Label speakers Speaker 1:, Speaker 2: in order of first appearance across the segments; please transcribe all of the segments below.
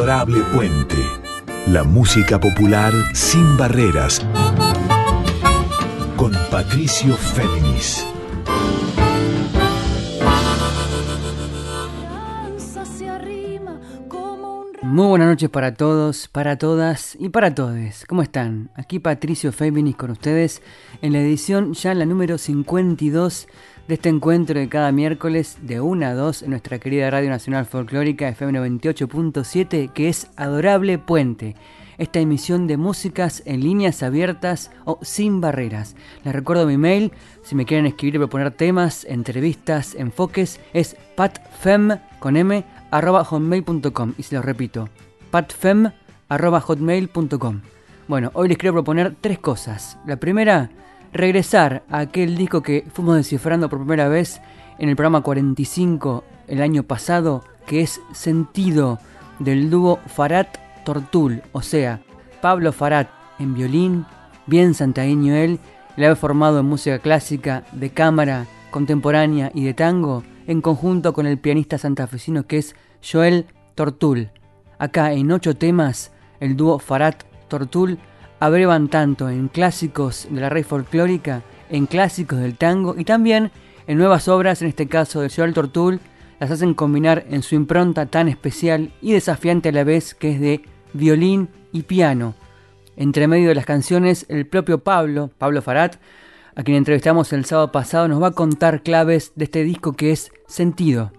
Speaker 1: Adorable Puente. La música popular sin barreras. Con Patricio Féminis.
Speaker 2: Muy buenas noches para todos, para todas y para todos. ¿Cómo están? Aquí Patricio Féminis con ustedes en la edición ya la número 52 de este encuentro de cada miércoles de 1 a 2 en nuestra querida Radio Nacional Folclórica FM 98.7 que es Adorable Puente. Esta emisión de músicas en líneas abiertas o sin barreras. Les recuerdo mi mail, si me quieren escribir y proponer temas, entrevistas, enfoques, es patfem con m arroba hotmail.com y se lo repito, patfem arroba hotmail.com. Bueno, hoy les quiero proponer tres cosas. La primera, regresar a aquel disco que fuimos descifrando por primera vez en el programa 45 el año pasado, que es Sentido del dúo Farat Tortul, o sea, Pablo Farat en violín, bien santaíño él, le había formado en música clásica, de cámara, contemporánea y de tango, en conjunto con el pianista santafesino que es Joel Tortul. Acá en ocho temas, el dúo Farat Tortul abrevan tanto en clásicos de la rey folclórica, en clásicos del tango y también en nuevas obras, en este caso de Joel Tortul, las hacen combinar en su impronta tan especial y desafiante a la vez que es de violín y piano. Entre medio de las canciones, el propio Pablo, Pablo Farat, a quien entrevistamos el sábado pasado, nos va a contar claves de este disco que es Sentido.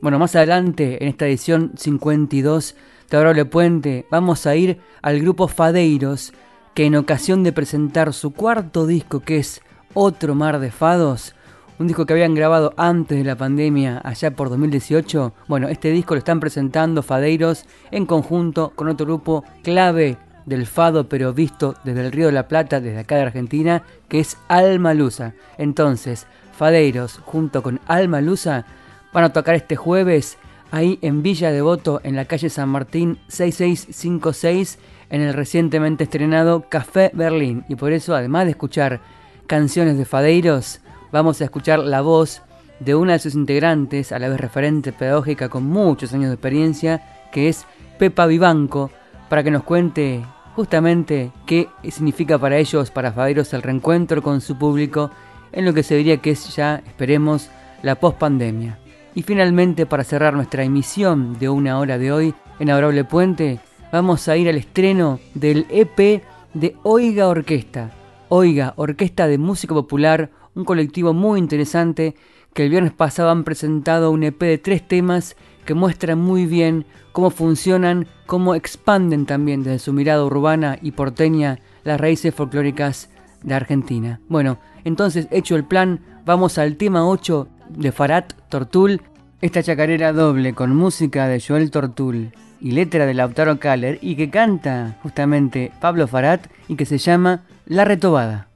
Speaker 2: Bueno, más adelante, en esta edición 52 de Puente, vamos a ir al grupo Fadeiros, que en ocasión de presentar su cuarto disco, que es Otro Mar de Fados, un disco que habían grabado antes de la pandemia, allá por 2018, bueno, este disco lo están presentando Fadeiros en conjunto con otro grupo clave del fado, pero visto desde el Río de la Plata, desde acá de Argentina, que es Alma Lusa. Entonces, Fadeiros junto con Alma Lusa van a tocar este jueves ahí en Villa Devoto, en la calle San Martín 6656, en el recientemente estrenado Café Berlín. Y por eso, además de escuchar canciones de Fadeiros, vamos a escuchar la voz de una de sus integrantes, a la vez referente pedagógica con muchos años de experiencia, que es Pepa Vivanco, para que nos cuente justamente qué significa para ellos, para Fadeiros, el reencuentro con su público en lo que se diría que es ya, esperemos, la pospandemia. Y finalmente, para cerrar nuestra emisión de una hora de hoy en Adorable Puente, vamos a ir al estreno del EP de Oiga Orquesta. Oiga, Orquesta de Música Popular, un colectivo muy interesante que el viernes pasado han presentado un EP de tres temas que muestran muy bien cómo funcionan, cómo expanden también desde su mirada urbana y porteña las raíces folclóricas de Argentina. Bueno, entonces hecho el plan, vamos al tema 8 de Farat Tortul, esta chacarera doble con música de Joel Tortul y letra de Lautaro Kaller y que canta justamente Pablo Farat y que se llama La Retobada.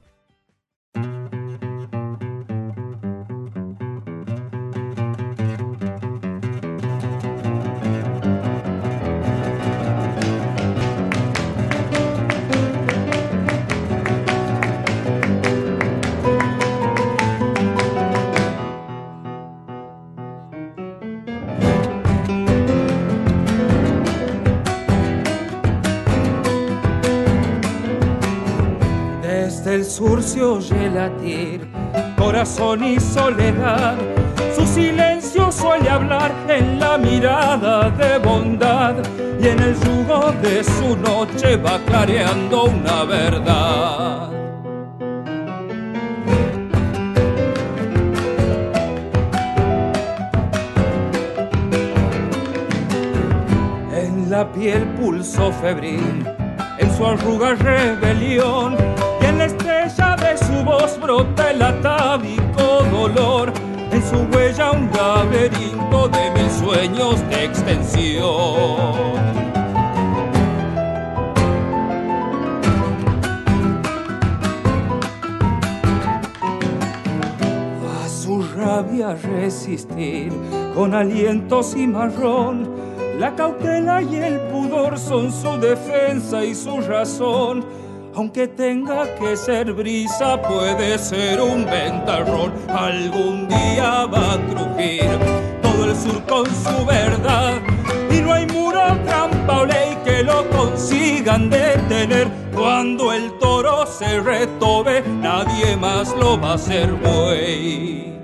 Speaker 3: Se oye latir, corazón y soledad. Su silencio suele hablar en la mirada de bondad y en el yugo de su noche va clareando una verdad. En la piel pulso febril, en su arruga rebelión en la estrella de su voz brota el atávico dolor. En su huella un laberinto de mil sueños de extensión. A su rabia resistir con aliento cimarrón. La cautela y el pudor son su defensa y su razón aunque tenga que ser brisa, puede ser un ventarrón. Algún día va a crujir todo el sur con su verdad. Y no hay muro, trampa o consigan detener. Cuando el toro se retobe, nadie más lo va a hacer buey.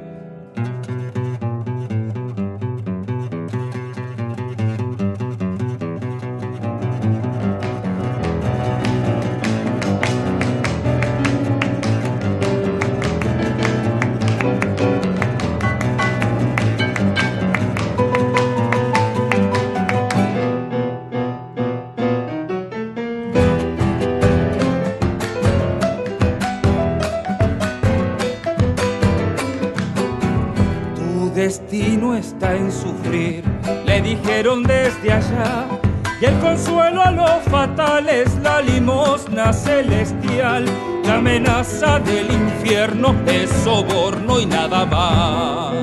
Speaker 3: Y el consuelo a lo fatal es la limosna celestial. La amenaza del infierno es soborno y nada más.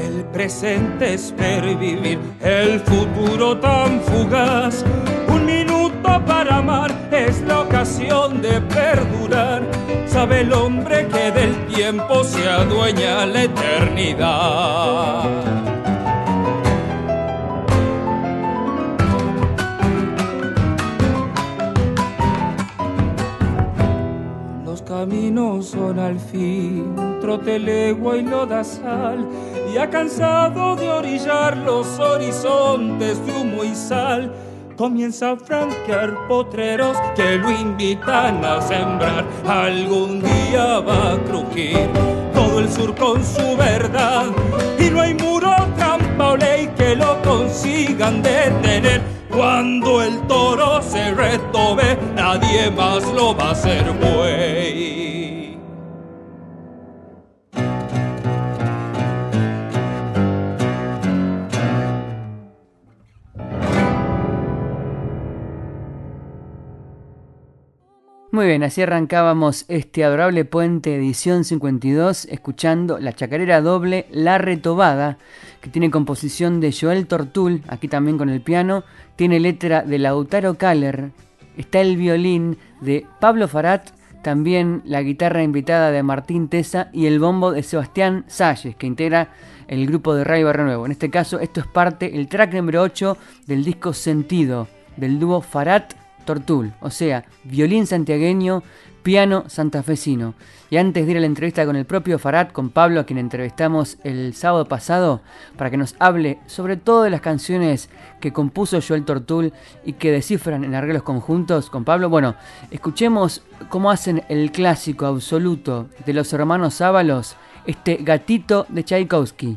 Speaker 3: El presente es pervivir, el futuro tan fugaz para amar es la ocasión. Sabe el hombre que del tiempo se adueña la eternidad. Los caminos son al fin trote legua y lodazal y ha cansado de orillar los horizontes de humo y sal comienza a franquear potreros que lo invitan a sembrar. Algún día va a crujir todo el sur con su verdad y no hay muro, trampa o ley que lo consigan detener. Cuando el toro se retobe, nadie más lo va a hacer buey.
Speaker 2: Muy bien, así arrancábamos este adorable puente edición 52 escuchando la chacarera doble La Retobada, que tiene composición de Joel Tortul, aquí también con el piano, tiene letra de Lautaro Kaller, está el violín de Pablo Farat, también la guitarra invitada de Martín Tesa y el bombo de Sebastián Salles, que integra el grupo de Ray Barrio Nuevo. En este caso, esto es parte, el track número 8 del disco Sentido, del dúo Farat Tortul, o sea, violín santiagueño, piano santafesino. Y antes de ir a la entrevista con el propio Farad, con Pablo, a quien entrevistamos el sábado pasado, para que nos hable sobre todas las canciones que compuso Joel Tortul y que descifran en arreglos conjuntos con Pablo, bueno, escuchemos cómo hacen el clásico absoluto de los hermanos Ábalos, este gatito de Tchaikovsky.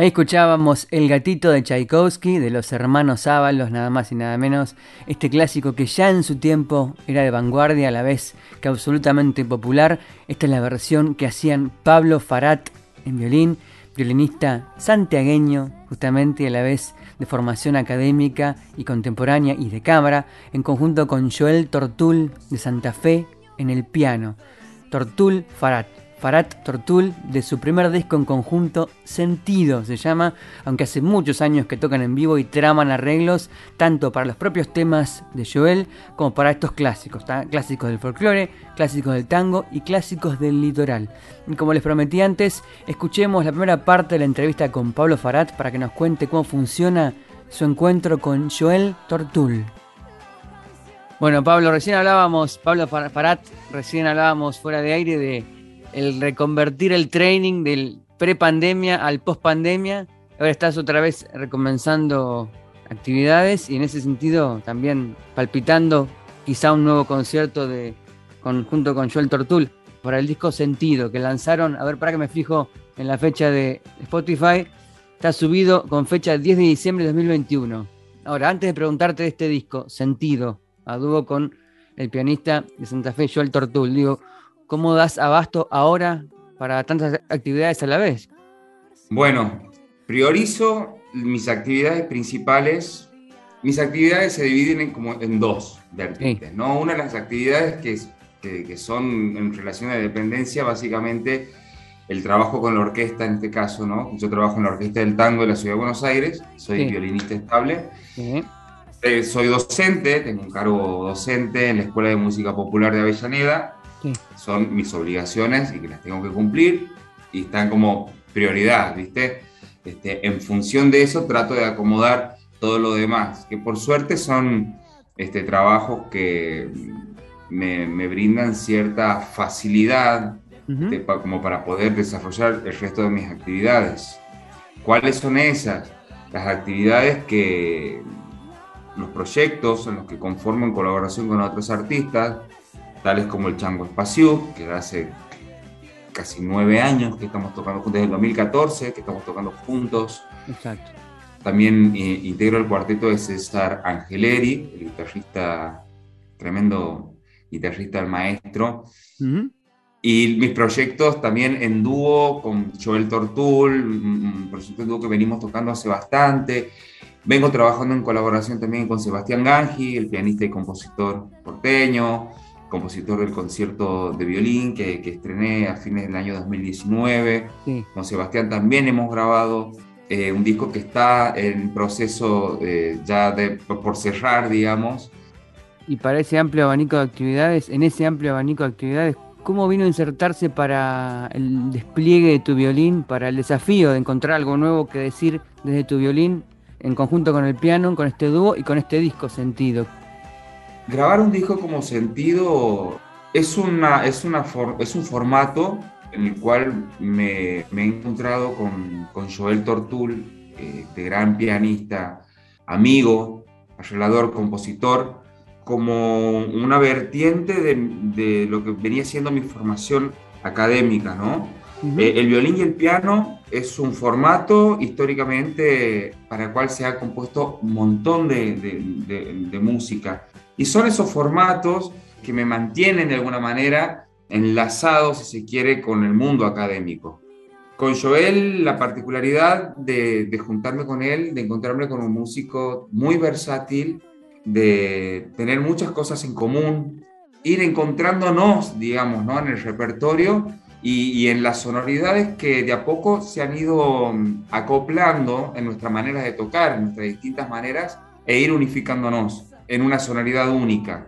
Speaker 2: Ahí escuchábamos El gatito de Tchaikovsky, de los hermanos Ábalos, nada más y nada menos. Este clásico que ya en su tiempo era de vanguardia, a la vez que absolutamente popular. Esta es la versión que hacían Pablo Farat en violín, violinista santiagueño, justamente a la vez de formación académica y contemporánea y de cámara, en conjunto con Joel Tortul de Santa Fe en el piano. Tortul Farat. Farat Tortul de su primer disco en conjunto Sentido se llama, aunque hace muchos años que tocan en vivo y traman arreglos tanto para los propios temas de Joel como para estos clásicos, clásicos del folclore, clásicos del tango y clásicos del litoral. Y como les prometí antes, escuchemos la primera parte de la entrevista con Pablo Farat para que nos cuente cómo funciona su encuentro con Joel Tortul. Bueno, Pablo, recién hablábamos, Pablo Farat, recién hablábamos fuera de aire de el reconvertir el training del pre-pandemia al post-pandemia. Ahora estás otra vez recomenzando actividades y en ese sentido también palpitando quizá un nuevo concierto de, junto con Joel Tortul para el disco Sentido que lanzaron, a ver, para que me fijo en la fecha de Spotify, está subido con fecha 10 de diciembre de 2021. Ahora, antes de preguntarte de este disco, Sentido, a dúo con el pianista de Santa Fe, Joel Tortul, digo, ¿Cómo das abasto ahora para tantas actividades a la vez?
Speaker 4: Bueno, priorizo mis actividades principales. Mis actividades se dividen en, como en dos vertientes, ¿no? Una de las actividades que, que, son en relación a dependencia, básicamente el trabajo con la orquesta en este caso, ¿no? Yo trabajo en la Orquesta del Tango de la Ciudad de Buenos Aires, soy violinista estable. Eh, soy docente, tengo un cargo docente en la Escuela de Música Popular de Avellaneda son mis obligaciones y que las tengo que cumplir y están como prioridad, ¿viste? Este, en función de eso trato de acomodar todo lo demás, que por suerte son este, trabajos que me, brindan cierta facilidad como para poder desarrollar el resto de mis actividades. ¿Cuáles son esas? Las actividades que los proyectos en los que conformo en colaboración con otros artistas, tales como el Chango Espacio, que hace casi nueve años que estamos tocando juntos, desde el 2014 que estamos tocando juntos. Exacto. También eh, integro el cuarteto de César Angeleri, el guitarrista, tremendo guitarrista, el maestro. Y mis proyectos también en dúo con Joel Tortul, un proyecto en dúo que venimos tocando hace bastante. Vengo trabajando en colaboración también con Sebastián Gangi, el pianista y compositor porteño compositor del concierto de violín que, estrené a fines del año 2019. Con Sebastián también hemos grabado eh, un disco que está en proceso eh, ya de, por cerrar, digamos.
Speaker 2: Y para ese amplio abanico de actividades, en ese amplio abanico de actividades, ¿cómo vino a insertarse para el despliegue de tu violín, para el desafío de encontrar algo nuevo que decir desde tu violín en conjunto con el piano, con este dúo y con este disco sentido?
Speaker 4: Grabar un disco como sentido es, una, es, una es un formato en el cual me, he encontrado con, con Joel Tortul, de gran pianista, amigo, arreglador, compositor, como una vertiente de, de, lo que venía siendo mi formación académica, ¿no? Eh, el violín y el piano es un formato históricamente para el cual se ha compuesto un montón de, de, de música. Y son esos formatos que me mantienen de alguna manera enlazados, si se quiere, con el mundo académico. Con Joel, la particularidad de, juntarme con él, de encontrarme con un músico muy versátil, de tener muchas cosas en común, ir encontrándonos, digamos, ¿no? en el repertorio y, y, en las sonoridades que de a poco se han ido mm, acoplando en nuestra manera de tocar, en nuestras distintas maneras, e ir unificándonos en una sonoridad única.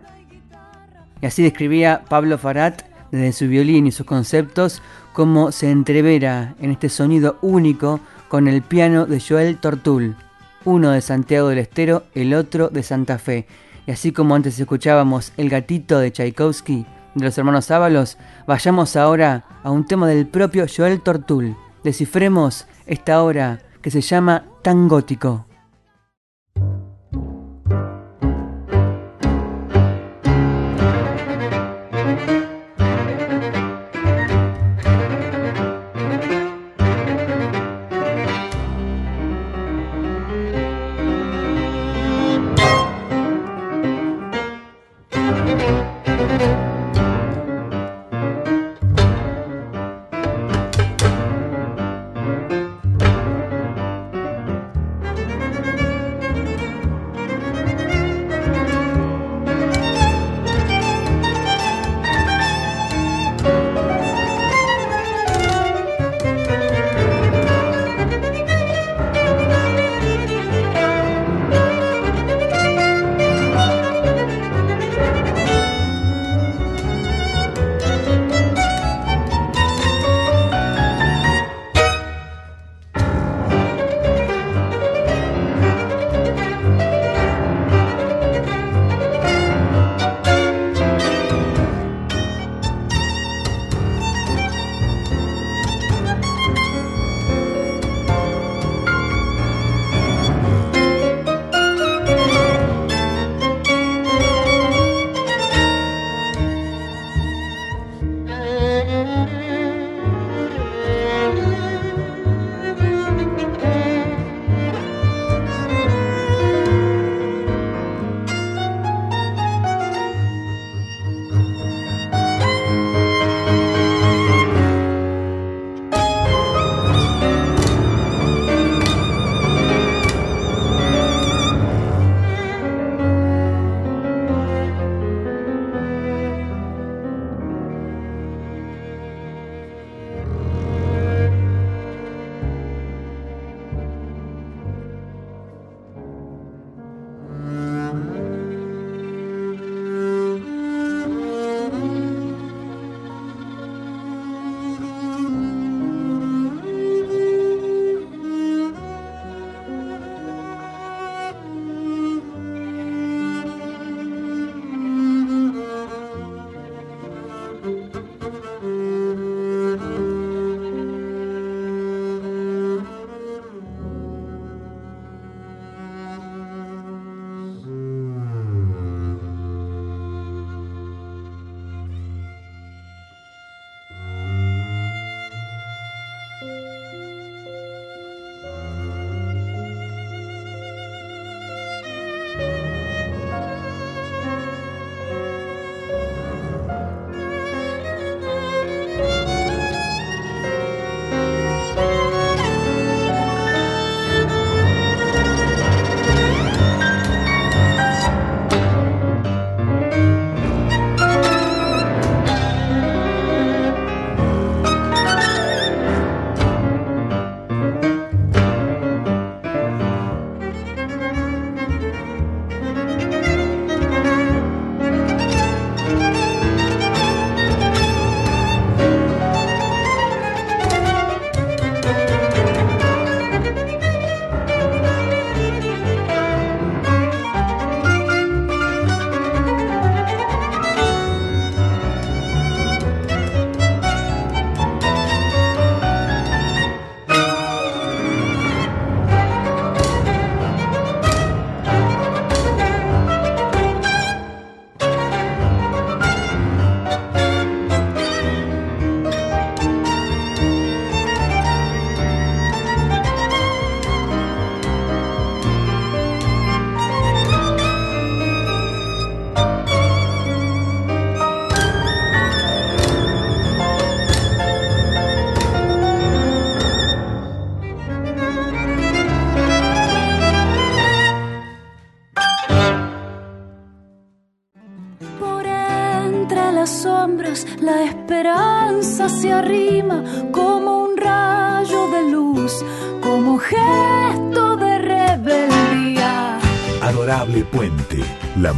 Speaker 2: Y así describía Pablo Farat desde su violín y sus conceptos cómo se entrevera en este sonido único con el piano de Joel Tortul, uno de Santiago del Estero, el otro de Santa Fe. Y así como antes escuchábamos El gatito de Tchaikovsky de los hermanos Ábalos, vayamos ahora a un tema del propio Joel Tortul. Descifremos esta obra que se llama Tan Gótico.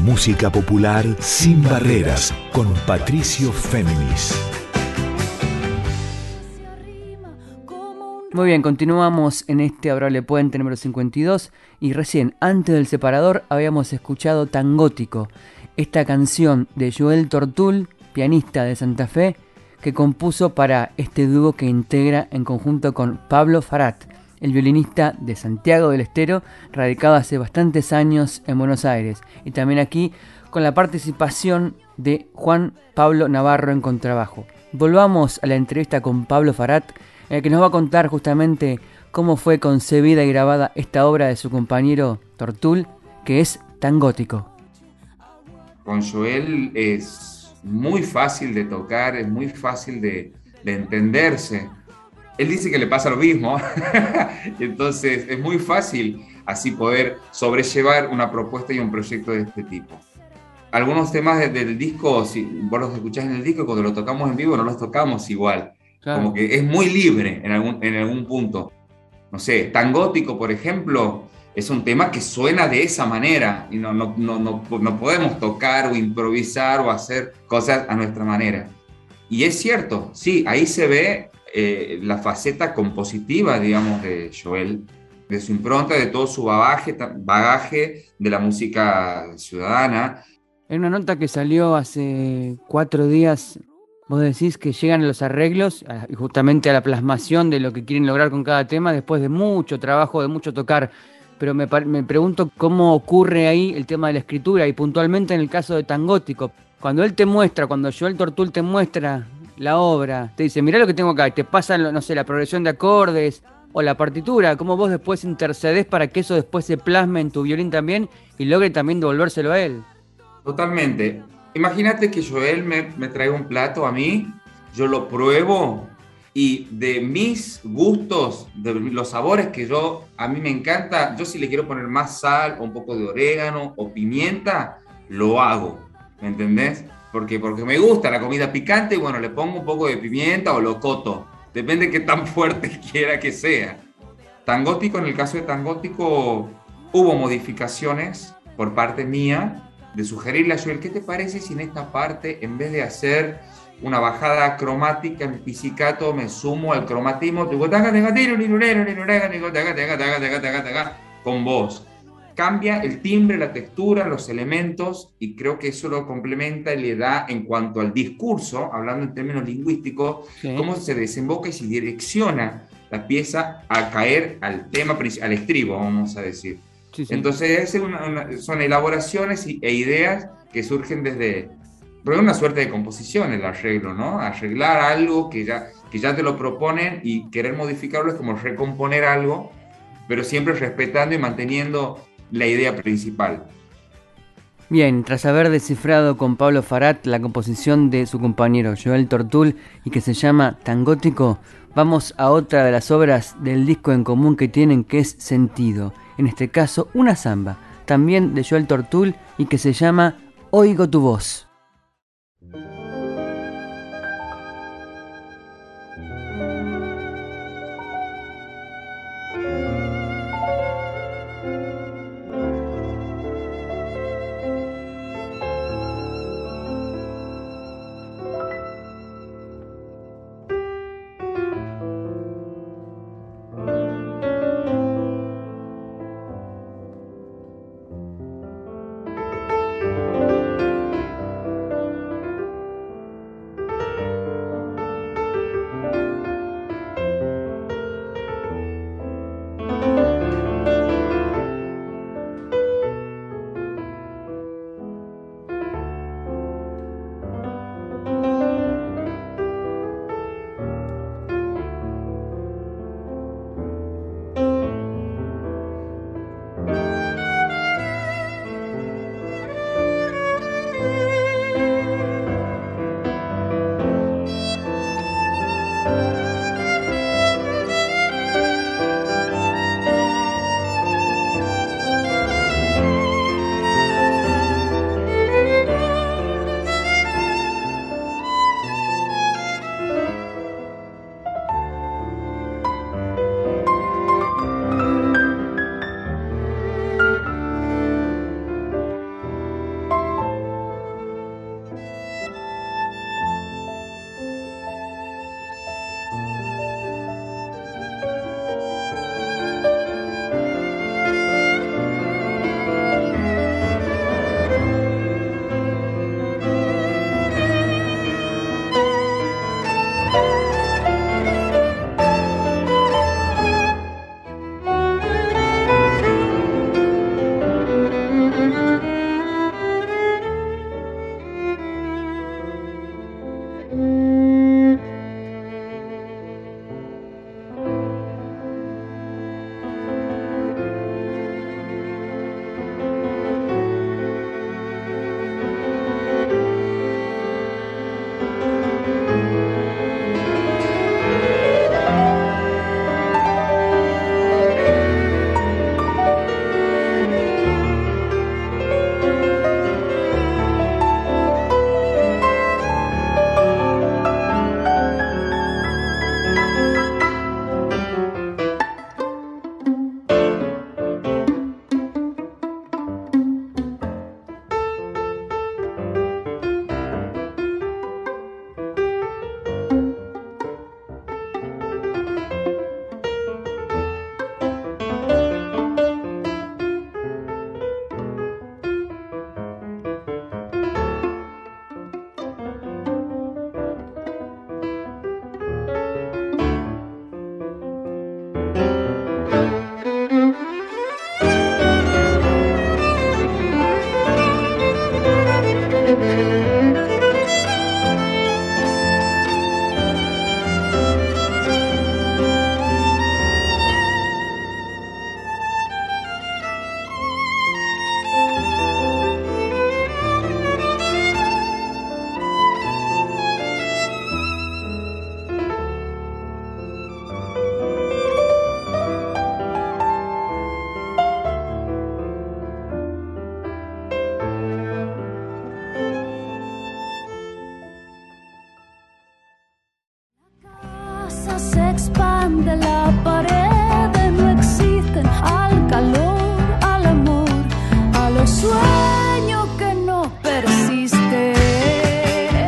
Speaker 1: Música popular sin barreras con Patricio Féminis.
Speaker 2: Muy bien, continuamos en este Adorable Puente número 52 y recién, antes del separador, habíamos escuchado Tangótico, esta canción de Joel Tortul, pianista de Santa Fe, que compuso para este dúo que integra en conjunto con Pablo Farat, el violinista de Santiago del Estero, radicado hace bastantes años en Buenos Aires, y también aquí con la participación de Juan Pablo Navarro en contrabajo. Volvamos a la entrevista con Pablo Farat, el que nos va a contar justamente cómo fue concebida y grabada esta obra de su compañero Tortul, que es tan gótico
Speaker 4: con Joel es muy fácil de tocar, es muy fácil de, entenderse. Él dice que le pasa lo mismo, entonces es muy fácil así poder sobrellevar una propuesta y un proyecto de este tipo. Algunos temas del disco, si vos los escuchás en el disco, cuando lo tocamos en vivo no los tocamos igual. Como que es muy libre en algún, en algún punto. No sé, tan gótico, por ejemplo, es un tema que suena de esa manera y no, no, no, no, podemos tocar o improvisar o hacer cosas a nuestra manera. Y es cierto, sí, ahí se ve eh, la faceta compositiva, digamos, de Joel, de su impronta, de todo su bagaje, de la música ciudadana.
Speaker 2: En una nota que salió hace cuatro días, vos decís que llegan los arreglos justamente a la plasmación de lo que quieren lograr con cada tema después de mucho trabajo, de mucho tocar pero me, me, pregunto cómo ocurre ahí el tema de la escritura y puntualmente en el caso de Tangótico. Cuando él te muestra, cuando Joel Tortul te muestra la obra, te dice, mira lo que tengo acá, te pasa, no sé, la progresión de acordes o la partitura, cómo vos después intercedes para que eso después se plasme en tu violín también y logre también devolvérselo a él.
Speaker 4: Totalmente. Imagínate que Joel me, me traiga un plato a mí, yo lo pruebo y de mis gustos, de los sabores que yo, a mí me encanta, yo si le quiero poner más sal o un poco de orégano o pimienta, lo hago, ¿me entendés? Porque, porque me gusta la comida picante y bueno, le pongo un poco de pimienta o lo coto, depende de qué tan fuerte quiera que sea. Tangótico, en el caso de Tangótico, hubo modificaciones por parte mía de sugerirle a Joel, ¿qué te parece si en esta parte, en vez de hacer una bajada cromática en pizzicato, me sumo al cromatismo, con voz. Cambia el timbre, la textura, los elementos y creo que eso lo complementa y le da en cuanto al discurso, hablando en términos lingüísticos, cómo se desemboca y se direcciona la pieza a caer al tema, al estribo, vamos a decir. Entonces, son elaboraciones e ideas que surgen desde, pero es una suerte de composición el arreglo, ¿no? Arreglar algo que ya, que ya te lo proponen y querer modificarlo es como recomponer algo, pero siempre respetando y manteniendo la idea principal.
Speaker 2: Bien, tras haber descifrado con Pablo Farat la composición de su compañero Joel Tortul y que se llama Tangótico, vamos a otra de las obras del disco en común que tienen que es Sentido, en este caso una samba, también de Joel Tortul y que se llama Oigo tu voz.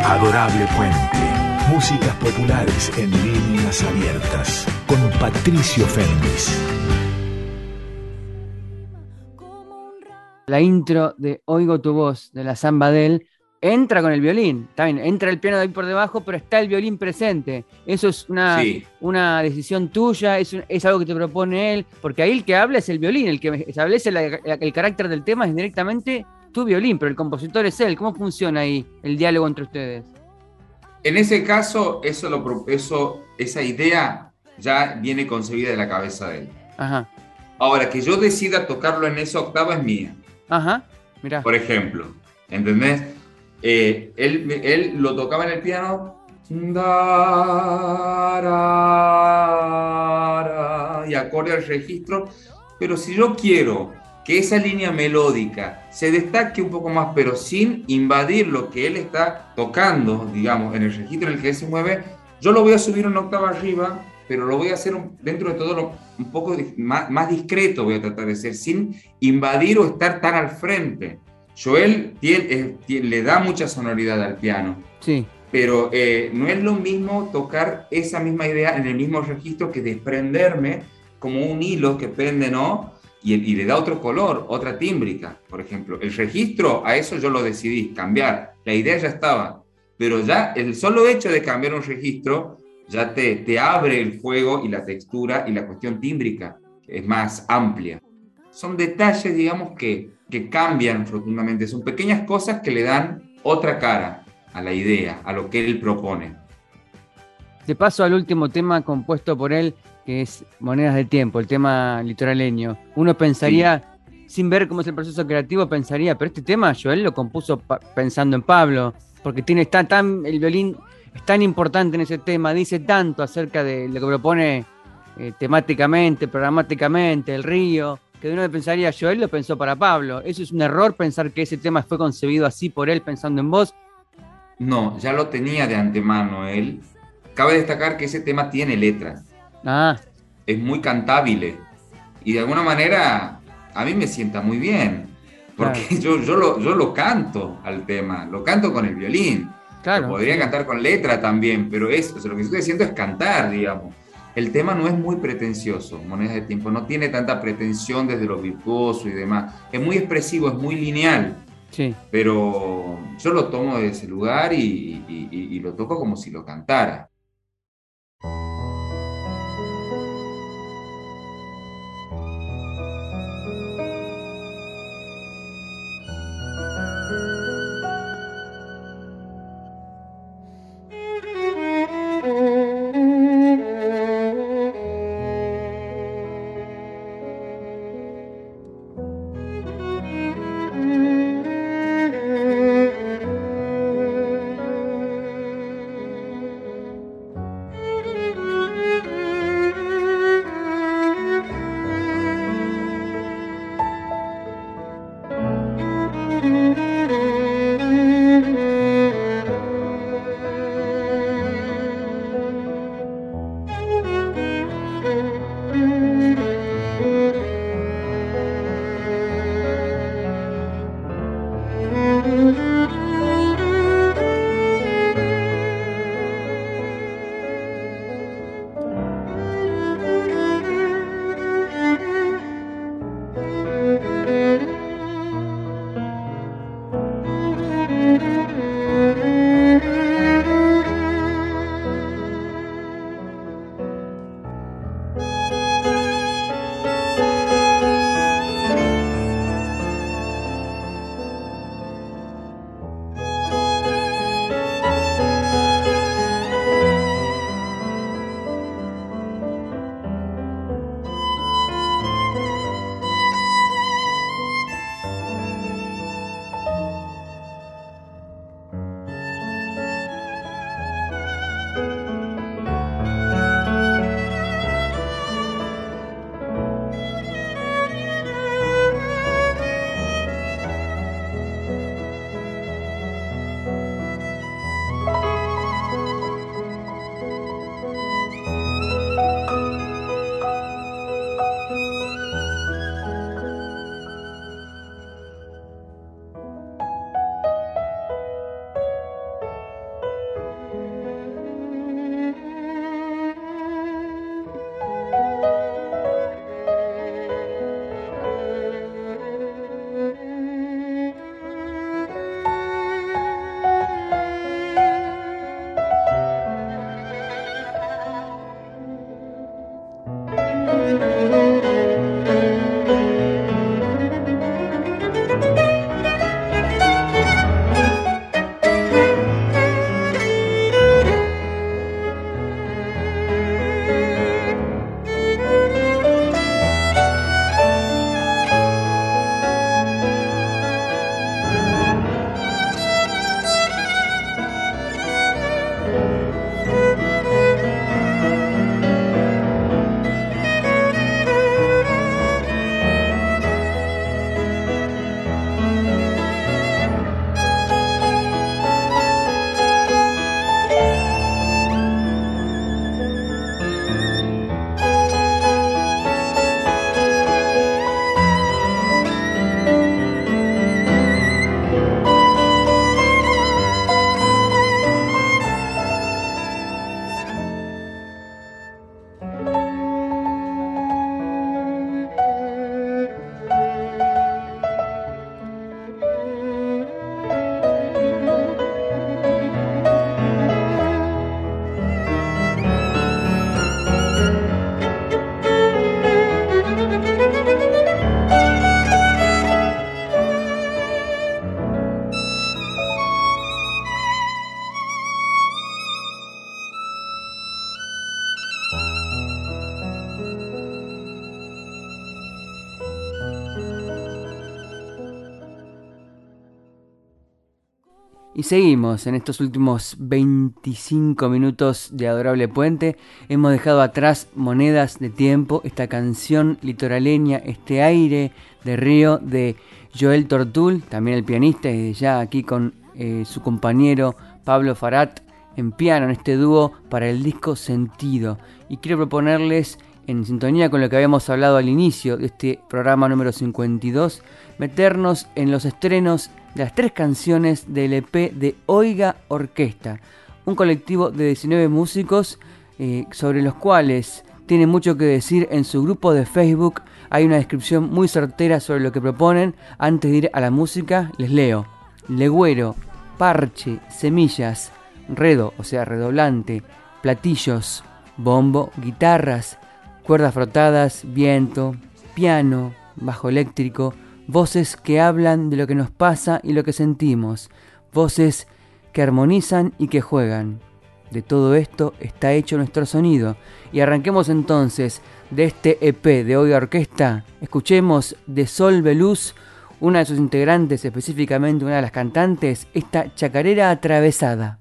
Speaker 1: Adorable Puente. Músicas populares en líneas abiertas. Con Patricio Fernández.
Speaker 2: La intro de Oigo tu voz de la Samba del entra con el violín. También entra el piano de ahí por debajo, pero está el violín presente. Eso es una, una decisión tuya, es, es, algo que te propone él, porque ahí el que habla es el violín, el que establece el carácter del tema es directamente tu violín, pero el compositor es él. ¿Cómo funciona ahí el diálogo entre ustedes?
Speaker 4: En ese caso, eso lo, eso, esa idea ya viene concebida de la cabeza de él. Ajá. Ahora, que yo decida tocarlo en esa octava es mía.
Speaker 2: Ajá, mira.
Speaker 4: Por ejemplo, ¿entendés? Eh, él, él, lo tocaba en el piano y acorde al registro, pero si yo quiero que esa línea melódica se destaque un poco más, pero sin invadir lo que él está tocando, digamos, en el registro en el que él se mueve, yo lo voy a subir una octava arriba, pero lo voy a hacer dentro de todo un poco más, discreto, voy a tratar de ser, sin invadir o estar tan al frente. Joel tiene, le da mucha sonoridad al piano.
Speaker 2: Sí.
Speaker 4: Pero eh, no es lo mismo tocar esa misma idea en el mismo registro que desprenderme como un hilo que pende, ¿no? Y, y, le da otro color, otra tímbrica, por ejemplo. El registro, a eso yo lo decidí cambiar. La idea ya estaba. Pero ya el solo hecho de cambiar un registro ya te, te abre el juego y la textura y la cuestión tímbrica es más amplia. Son detalles, digamos, que, que cambian profundamente. Son pequeñas cosas que le dan otra cara a la idea, a lo que él propone.
Speaker 2: De paso al último tema compuesto por él, que es Monedas de Tiempo, el tema litoraleño. Uno pensaría, sin ver cómo es el proceso creativo, pensaría, pero este tema Joel lo compuso pensando en Pablo, porque tiene está tan el violín es tan importante en ese tema, dice tanto acerca de lo que propone eh, temáticamente, programáticamente, el río, que uno pensaría, Joel lo pensó para Pablo. ¿Eso es un error pensar que ese tema fue concebido así por él pensando en vos?
Speaker 4: No, ya lo tenía de antemano él. Cabe destacar que ese tema tiene letra.
Speaker 2: Ah.
Speaker 4: Es muy cantable. Y de alguna manera a mí me sienta muy bien. Porque yo, yo, lo, yo lo canto al tema, lo canto con el violín. Claro. podría cantar con letra también, pero eso, lo que estoy diciendo es cantar, digamos. El tema no es muy pretencioso, Monedas de Tiempo, no tiene tanta pretensión desde lo virtuoso y demás. Es muy expresivo, es muy lineal.
Speaker 2: Sí.
Speaker 4: Pero yo lo tomo de ese lugar y lo toco como si lo cantara.
Speaker 2: Y seguimos en estos últimos 25 minutos de Adorable Puente. Hemos dejado atrás Monedas de Tiempo, esta canción litoraleña, este aire de río de Joel Tortul, también el pianista, y ya aquí con eh, su compañero Pablo Farat en piano, en este dúo para el disco Sentido. Y quiero proponerles, en sintonía con lo que habíamos hablado al inicio de este programa número 52, meternos en los estrenos las tres canciones del EP de Oiga Orquesta, un colectivo de 19 músicos eh, sobre los cuales tiene mucho que decir en su grupo de Facebook. Hay una descripción muy certera sobre lo que proponen. Antes de ir a la música, les leo. Legüero, parche, semillas, redo, o sea, redoblante, platillos, bombo, guitarras, cuerdas frotadas, viento, piano, bajo eléctrico, voces que hablan de lo que nos pasa y lo que sentimos, voces que armonizan y que juegan. De todo esto está hecho nuestro sonido. Y arranquemos entonces de este EP de hoy orquesta. Escuchemos de Sol Veluz, una de sus integrantes, específicamente una de las cantantes, esta chacarera atravesada.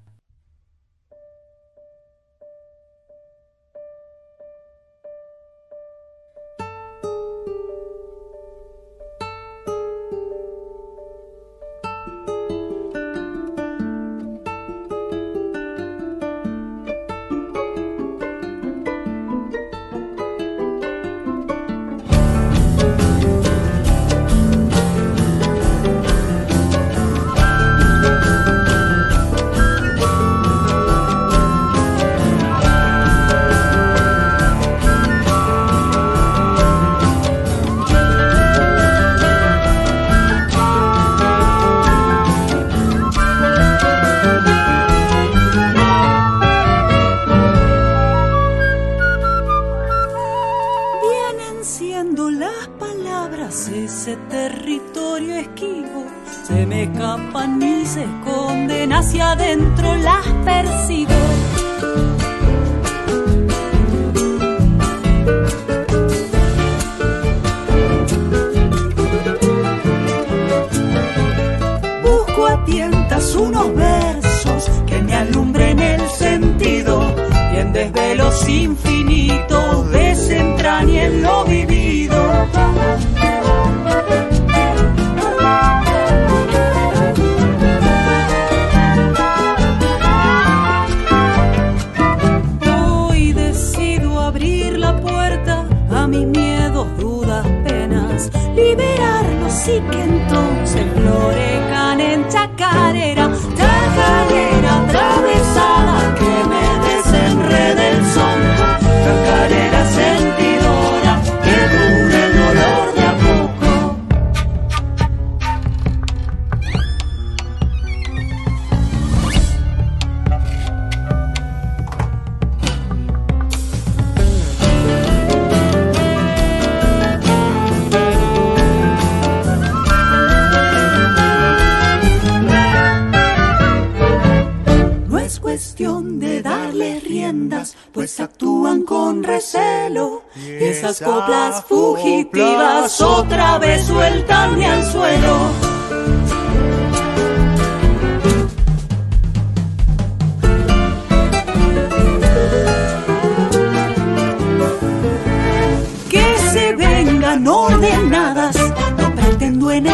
Speaker 5: cuestión de darle riendas, pues actúan con recelo. Y esas coplas fugitivas otra vez sueltan al suelo. Que se vengan ordenadas, no pretendo en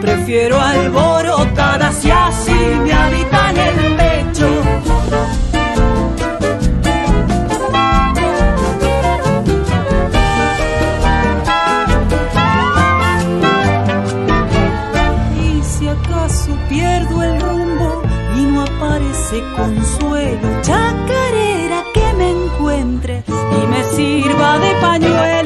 Speaker 5: prefiero alborotada si así me habitan el pecho.
Speaker 6: Y si acaso pierdo el rumbo y no aparece consuelo, chacarera que me encuentre y me sirva de pañuelo.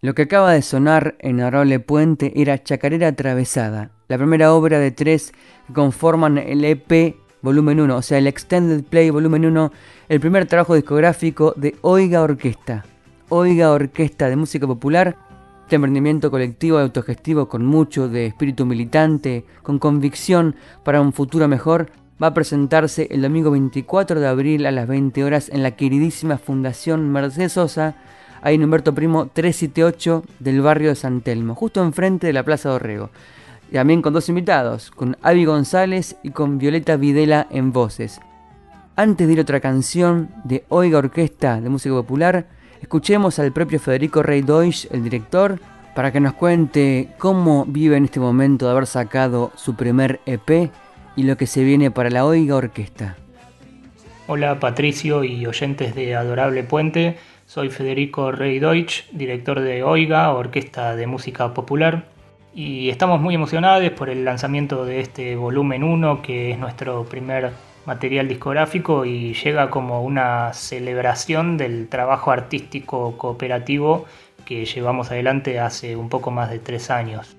Speaker 2: Lo que acaba de sonar en Arole Puente era Chacarera Atravesada, la primera obra de tres que conforman el EP Volumen 1, o sea, el Extended Play Volumen 1, el primer trabajo discográfico de Oiga Orquesta. Oiga Orquesta de Música Popular, este emprendimiento colectivo autogestivo con mucho de espíritu militante, con convicción para un futuro mejor, va a presentarse el domingo 24 de abril a las 20 horas en la queridísima Fundación Mercedes Sosa, ahí en Humberto Primo 378 del barrio de San Telmo, justo enfrente de la Plaza de Orrego. Y también con dos invitados, con Avi González y con Violeta Videla en voces. Antes de ir a otra canción de Oiga Orquesta de Música Popular, escuchemos al propio Federico Rey Deutsch, el director, para que nos cuente cómo vive en este momento de haber sacado su primer EP y lo que se viene para la Oiga Orquesta.
Speaker 7: Hola Patricio y oyentes de Adorable Puente, soy Federico Rey Deutsch, director de Oiga, Orquesta de Música Popular, y estamos muy emocionados por el lanzamiento de este volumen 1, que es nuestro primer material discográfico y llega como una celebración del trabajo artístico cooperativo que llevamos adelante hace un poco más de tres años.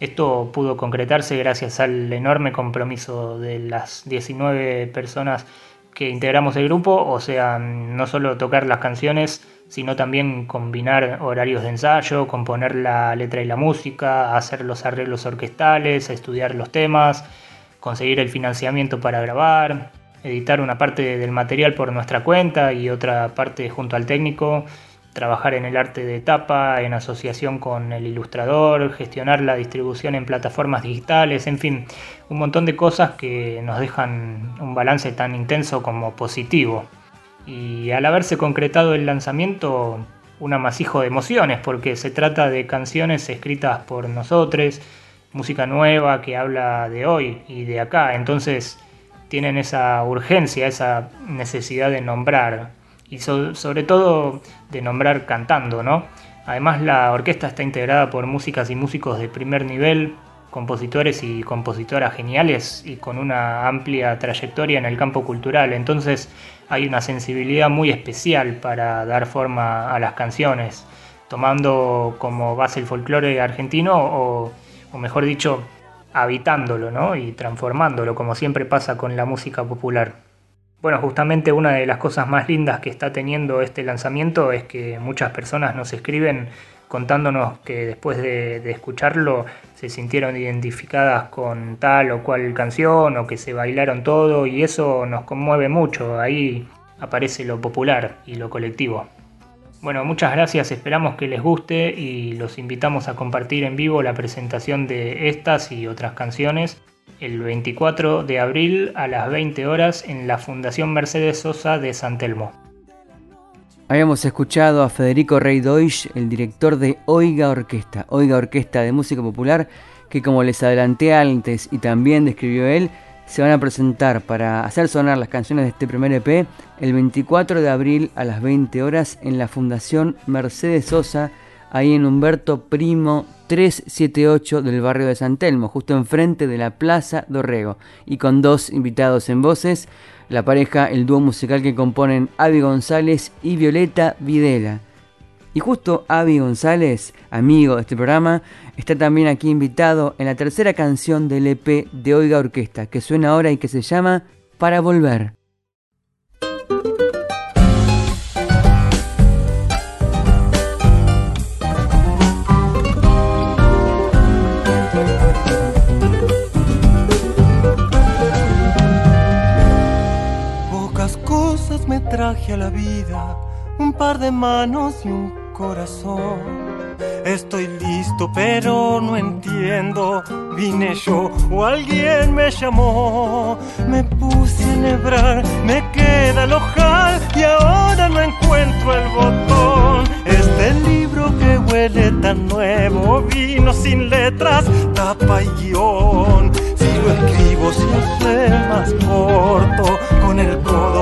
Speaker 7: Esto pudo concretarse gracias al enorme compromiso de las 19 personas que integramos el grupo, o sea, no solo tocar las canciones, sino también combinar horarios de ensayo, componer la letra y la música, hacer los arreglos orquestales, estudiar los temas, conseguir el financiamiento para grabar, editar una parte del material por nuestra cuenta y otra parte junto al técnico, trabajar en el arte de tapa en asociación con el ilustrador, gestionar la distribución en plataformas digitales, en fin, un montón de cosas que nos dejan un balance tan intenso como positivo. Y al haberse concretado el lanzamiento, un amasijo de emociones, porque se trata de canciones escritas por nosotros, música nueva que habla de hoy y de acá, entonces tienen esa urgencia, esa necesidad de nombrar. Y sobre todo de nombrar cantando, ¿no? Además la orquesta está integrada por músicas y músicos de primer nivel, compositores y compositoras geniales y con una amplia trayectoria en el campo cultural, entonces hay una sensibilidad muy especial para dar forma a las canciones, tomando como base el folclore argentino o, o mejor dicho, habitándolo ¿no? y transformándolo, como siempre pasa con la música popular. Bueno, justamente una de las cosas más lindas que está teniendo este lanzamiento es que muchas personas nos escriben contándonos que después de, escucharlo se sintieron identificadas con tal o cual canción o que se bailaron todo y eso nos conmueve mucho. Ahí aparece lo popular y lo colectivo. Bueno, muchas gracias, esperamos que les guste y los invitamos a compartir en vivo la presentación de estas y otras canciones el 24 de abril a las 20 horas en la Fundación Mercedes Sosa de San Telmo.
Speaker 2: Habíamos escuchado a Federico Rey Deutsch, el director de Oiga Orquesta, Oiga Orquesta de Música Popular, que como les adelanté antes y también describió él, se van a presentar para hacer sonar las canciones de este primer EP el 24 de abril a las 20 horas en la Fundación Mercedes Sosa, ahí en Humberto Primo 378 del barrio de San Telmo, justo enfrente de la Plaza Dorrego, y con dos invitados en voces, la pareja, el dúo musical que componen Avi González y Violeta Videla. Y justo Avi González, amigo de este programa, está también aquí invitado en la tercera canción del EP de Oiga Orquesta, que suena ahora y que se llama Para Volver.
Speaker 8: traje a la vida de manos y un corazón. Estoy listo, pero no entiendo. Vine yo o alguien me llamó. Me puse a enhebrar, me queda el ojal y ahora no encuentro el botón. Este libro que huele tan nuevo, vino sin letras, tapa y guion. Si lo escribo se hace más corto, con el codo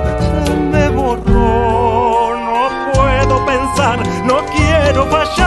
Speaker 8: quiero fallar,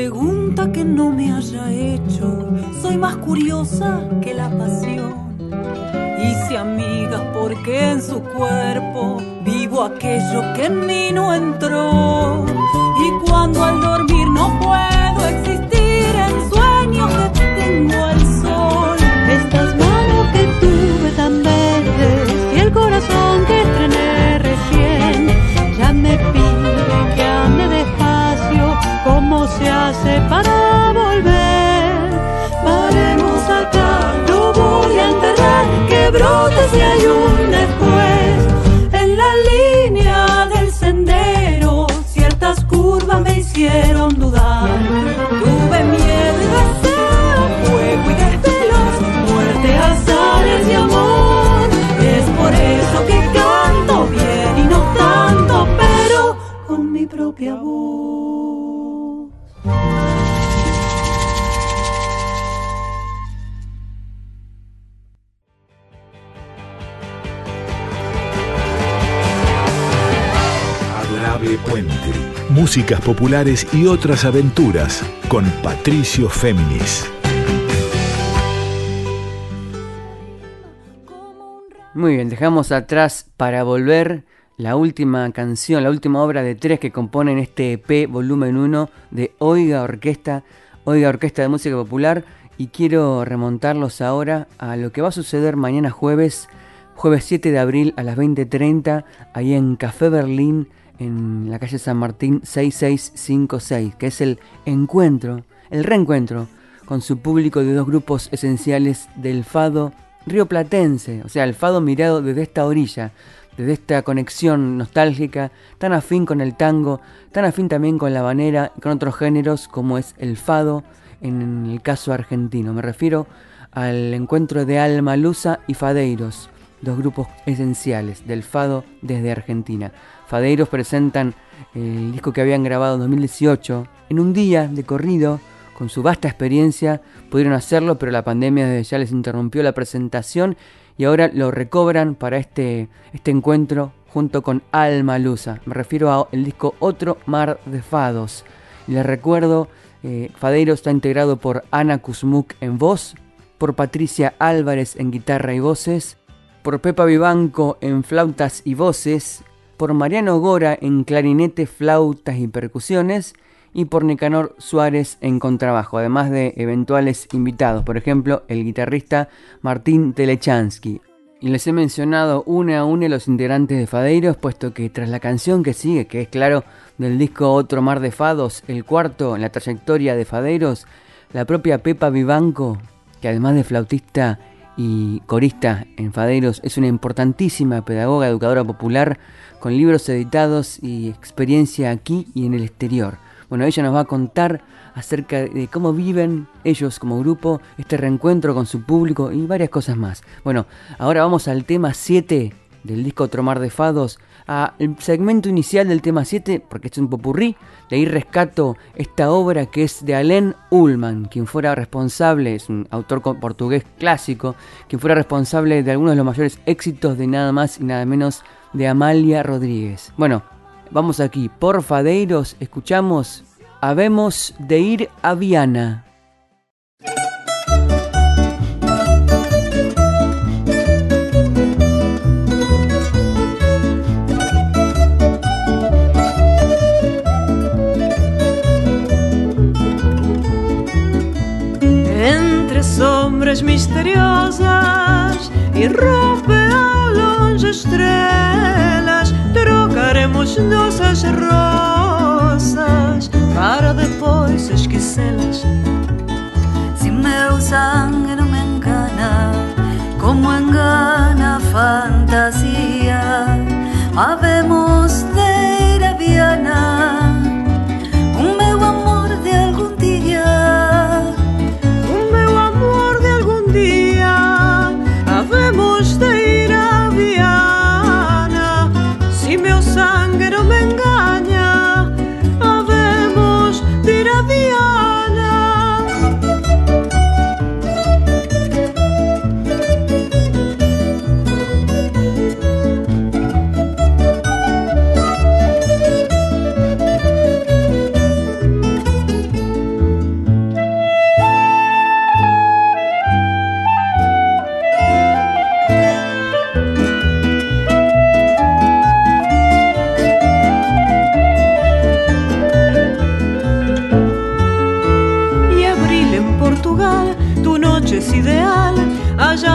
Speaker 8: pregunta que no me haya hecho. Soy más
Speaker 9: curiosa que la pasión. Hice amigas porque en su cuerpo vivo aquello que en mí no entró. Y cuando al dormir no puedo.
Speaker 6: ¿Cómo se hace para volver? Paremos acá, no voy a enterrar que brote si hay
Speaker 1: Músicas populares y otras aventuras con Patricio Féminis.
Speaker 2: Muy bien, dejamos atrás para volver la última canción, la última obra de tres que componen este EP volumen 1 de Oiga Orquesta, Oiga Orquesta de Música Popular y quiero remontarlos ahora a lo que va a suceder mañana jueves, jueves 7 de abril a las 20.30, ahí en Café Berlín, en la calle San Martín 6656, que es el encuentro, el reencuentro con su público de dos grupos esenciales del fado rioplatense, o sea, el fado mirado desde esta orilla, desde esta conexión nostálgica, tan afín con el tango, tan afín también con la banera y con otros géneros como es el fado en el caso argentino. Me refiero al encuentro de Alma Lusa y Fadeiros, dos grupos esenciales del fado desde Argentina. Fadeiros presentan el disco que habían grabado en 2018 en un día de corrido con su vasta experiencia pudieron hacerlo, pero la pandemia desde ya les interrumpió la presentación y ahora lo recobran para este, este encuentro junto con Alma Lusa. Me refiero al disco Otro Mar de Fados. Les recuerdo, eh, Fadeiro está integrado por Ana Kuzmuk en voz, por Patricia Álvarez en guitarra y voces, por Pepa Vivanco en flautas y voces, por Mariano Gora en clarinete, flautas y percusiones, y por Nicanor Suárez en contrabajo, además de eventuales invitados, por ejemplo, el guitarrista Martín Telechansky. Y les he mencionado una a una los integrantes de Fadeiros, puesto que tras la canción que sigue, que es claro del disco Otro Mar de Fados, el cuarto en la trayectoria de Fadeiros, la propia Pepa Vivanco, que además de flautista y corista en Fadeiros, es una importantísima pedagoga, educadora popular, con libros editados y experiencia aquí y en el exterior. Bueno, ella nos va a contar acerca de cómo viven ellos como grupo, este reencuentro con su público y varias cosas más. Bueno, ahora vamos al tema 7 del disco Tromar de Fados, al segmento inicial del tema 7, porque es un popurrí, de ahí rescato esta obra que es de Alain Ullman, quien fuera responsable, es un autor portugués clásico, quien fuera responsable de algunos de los mayores éxitos de nada más y nada menos de Amalia Rodríguez. Bueno, Vamos aquí, por Fadeiros, escuchamos Habemos de ir a Viana.
Speaker 6: Misteriosas e rompe a longe estrelas trocaremos nossas rosas para depois esquecê-las.
Speaker 10: Se meu sangue não me engana, como engana a fantasia, havemos de ir a Viana.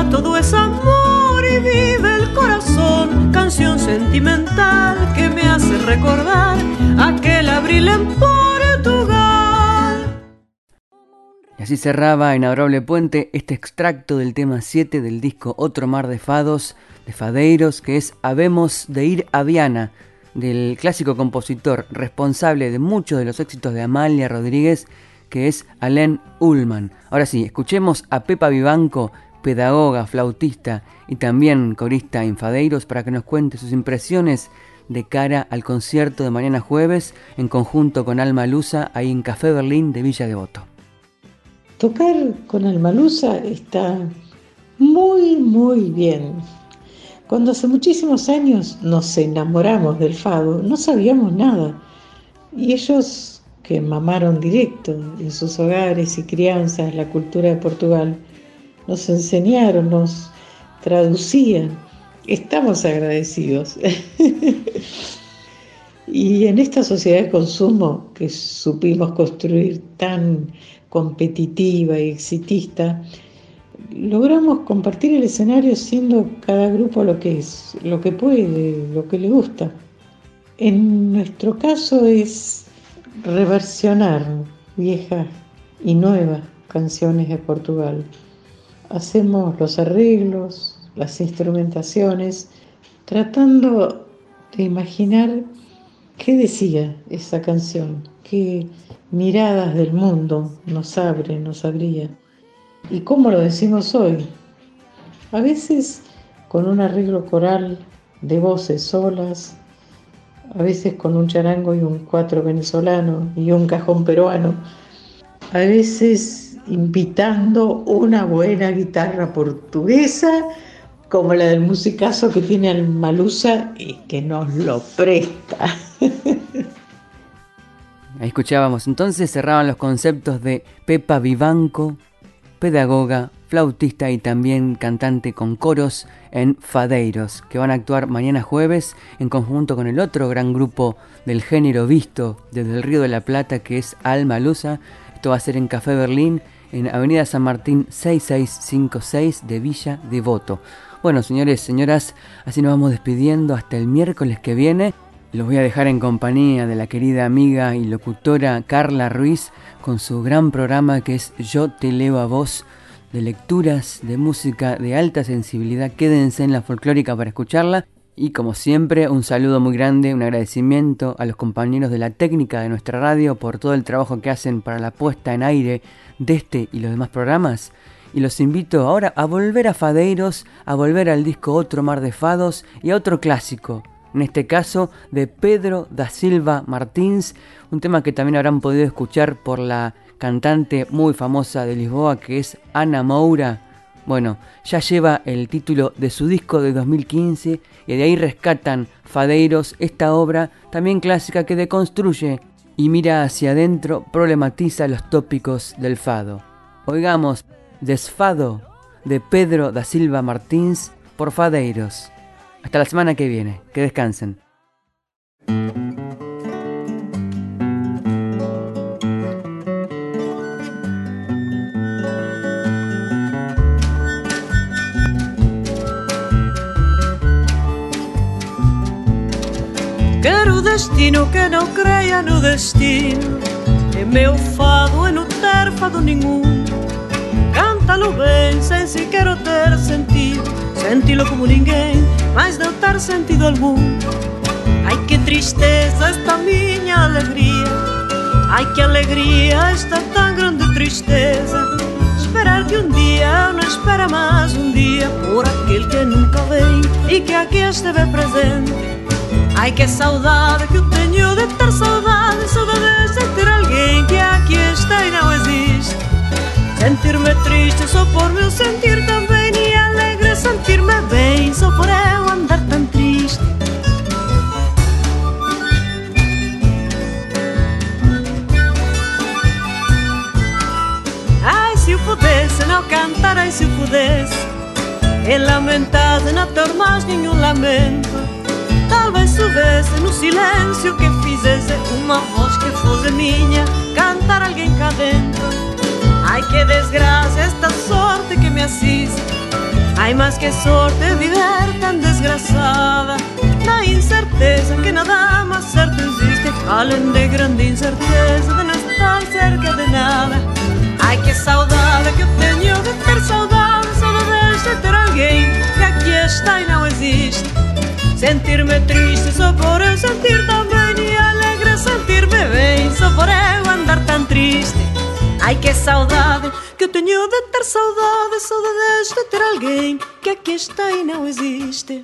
Speaker 11: Todo es amor y vive el corazón. Canción sentimental que me hace recordar aquel abril en Portugal.
Speaker 2: Y así cerraba en Adorable Puente este extracto del tema 7 del disco Otro Mar de Fados, de Fadeiros, que es Habemos de ir a Viana, del clásico compositor responsable de muchos de los éxitos de Amalia Rodríguez, que es Alain Ullman. Ahora sí, escuchemos a Pepa Vivanco, pedagoga, flautista y también corista en Fadeiros, para que nos cuente sus impresiones de cara al concierto de mañana jueves en conjunto con Alma Lusa ahí en Café Berlín de Villa Devoto.
Speaker 12: Tocar con Alma Lusa está muy, muy bien. Cuando hace muchísimos años nos enamoramos del fado, no sabíamos nada. Y ellos que mamaron directo en sus hogares y crianzas la cultura de Portugal, nos enseñaron, nos traducían. Estamos agradecidos. y en esta sociedad de consumo que supimos construir tan competitiva y exitista, logramos compartir el escenario siendo cada grupo lo que es, lo que puede, lo que le gusta. En nuestro caso es reversionar viejas y nuevas canciones de Portugal. Hacemos los arreglos, las instrumentaciones, tratando de imaginar qué decía esa canción, qué miradas del mundo nos abre, nos abría. ¿Y cómo lo decimos hoy? A veces con un arreglo coral de voces solas, a veces con un charango y un cuatro venezolano y un cajón peruano, a veces invitando una buena guitarra portuguesa como la del musicazo que tiene el Malusa y que nos lo presta.
Speaker 2: Escuchábamos entonces, cerraban los conceptos de Pepa Vivanco, pedagoga, flautista y también cantante con coros en Fadeiros, que van a actuar mañana jueves en conjunto con el otro gran grupo del género visto desde el Río de la Plata, que es Alma Lusa. Esto va a ser en Café Berlín, en Avenida San Martín 6656 de Villa Devoto. Bueno, señores, señoras, así nos vamos despidiendo hasta el miércoles que viene. Los voy a dejar en compañía de la querida amiga y locutora Carla Ruiz con su gran programa que es Yo te leo a vos, de lecturas de música de alta sensibilidad. Quédense en la folclórica para escucharla. Y como siempre, un saludo muy grande, un agradecimiento a los compañeros de la técnica de nuestra radio por todo el trabajo que hacen para la puesta en aire de este y los demás programas. Y los invito ahora a volver a Fadeiros, a volver al disco Otro Mar de Fados y a otro clásico, en este caso de Pedro da Silva Martins, un tema que también habrán podido escuchar por la cantante muy famosa de Lisboa que es Ana Moura. Bueno, ya lleva el título de su disco de 2015 y de ahí rescatan Fadeiros esta obra también clásica que deconstruye y mira hacia adentro, problematiza los tópicos del fado. Oigamos Desfado de Pedro da Silva Martins por Fadeiros. Hasta la semana que viene. Que descansen.
Speaker 11: Destino que não creia no destino E meu fado é no ter fado nenhum Cántalo bem sem sequer ter sentido Senti-lo como ninguém, mas não ter sentido algum. Ai que tristeza esta minha alegria. Ai que alegria esta tão grande tristeza. Esperar que um dia eu não espera mais um dia por aquele que nunca vem e que aqui esteve presente. Ai que saudade que eu tenho de ter saudade, saudade de ter alguém que aqui está e não existe. Sentir-me triste só por meu sentir também sentir-me bem só por eu andar tão triste. Ai, se eu pudesse não cantar, ai, se eu pudesse, e lamentado não ter mais nenhum lamento. Talvez soubesse no silêncio que fizesse uma voz que fosse minha, cantar alguém cá dentro. Ai, que desgraça esta sorte que me assiste. Ai, mas que sorte viver tan desgraçada. Na incerteza que nada mais certo existe Além de grande incerteza de não estar cerca de nada. Ai, que saudade que eu tenho de ter saudade Saudade de ter alguém que aqui está e não existe Sentir-me triste só por eu sentir tão bem E alegre sentir-me bem só por eu andar tão triste Ai, que saudade que eu tenho de ter saudade, saudades de ter alguém que aqui está e não existe.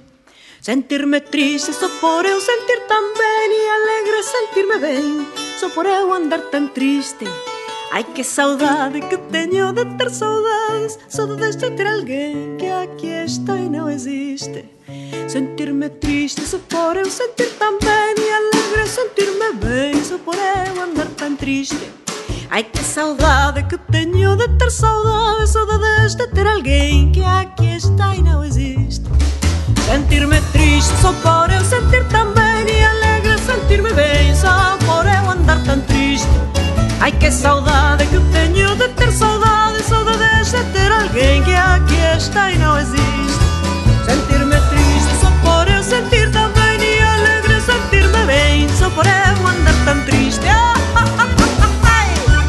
Speaker 11: Sentir-me triste só por eu sentir tão bem e alegre sentir-me bem, só por eu andar tão triste. Ai que saudade que tenho de ter saudades, saudades de ter alguém que aqui está e não existe. Sentir-me triste só por eu sentir tão bem e alegre sentir-me bem, só por eu andar tão triste. Ai que saudade que tenho de ter saudade, saudades de ter alguém que aqui está e não existe. Sentir-me triste só por eu sentir tão bem e alegre sentir-me bem só por eu andar tão triste. Ai que saudade que tenho de ter saudade, saudades de ter alguém que aqui está e não existe. no podemos andar tan triste. Ah ah ah, ah, ah, ah,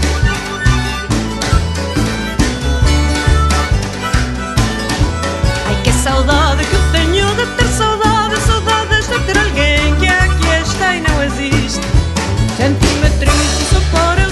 Speaker 9: Ai, que saudade
Speaker 11: que eu tenho de ter saudade, saudades de ter alguém que aqui está e não existe.
Speaker 9: Senti-me triste só
Speaker 11: por eu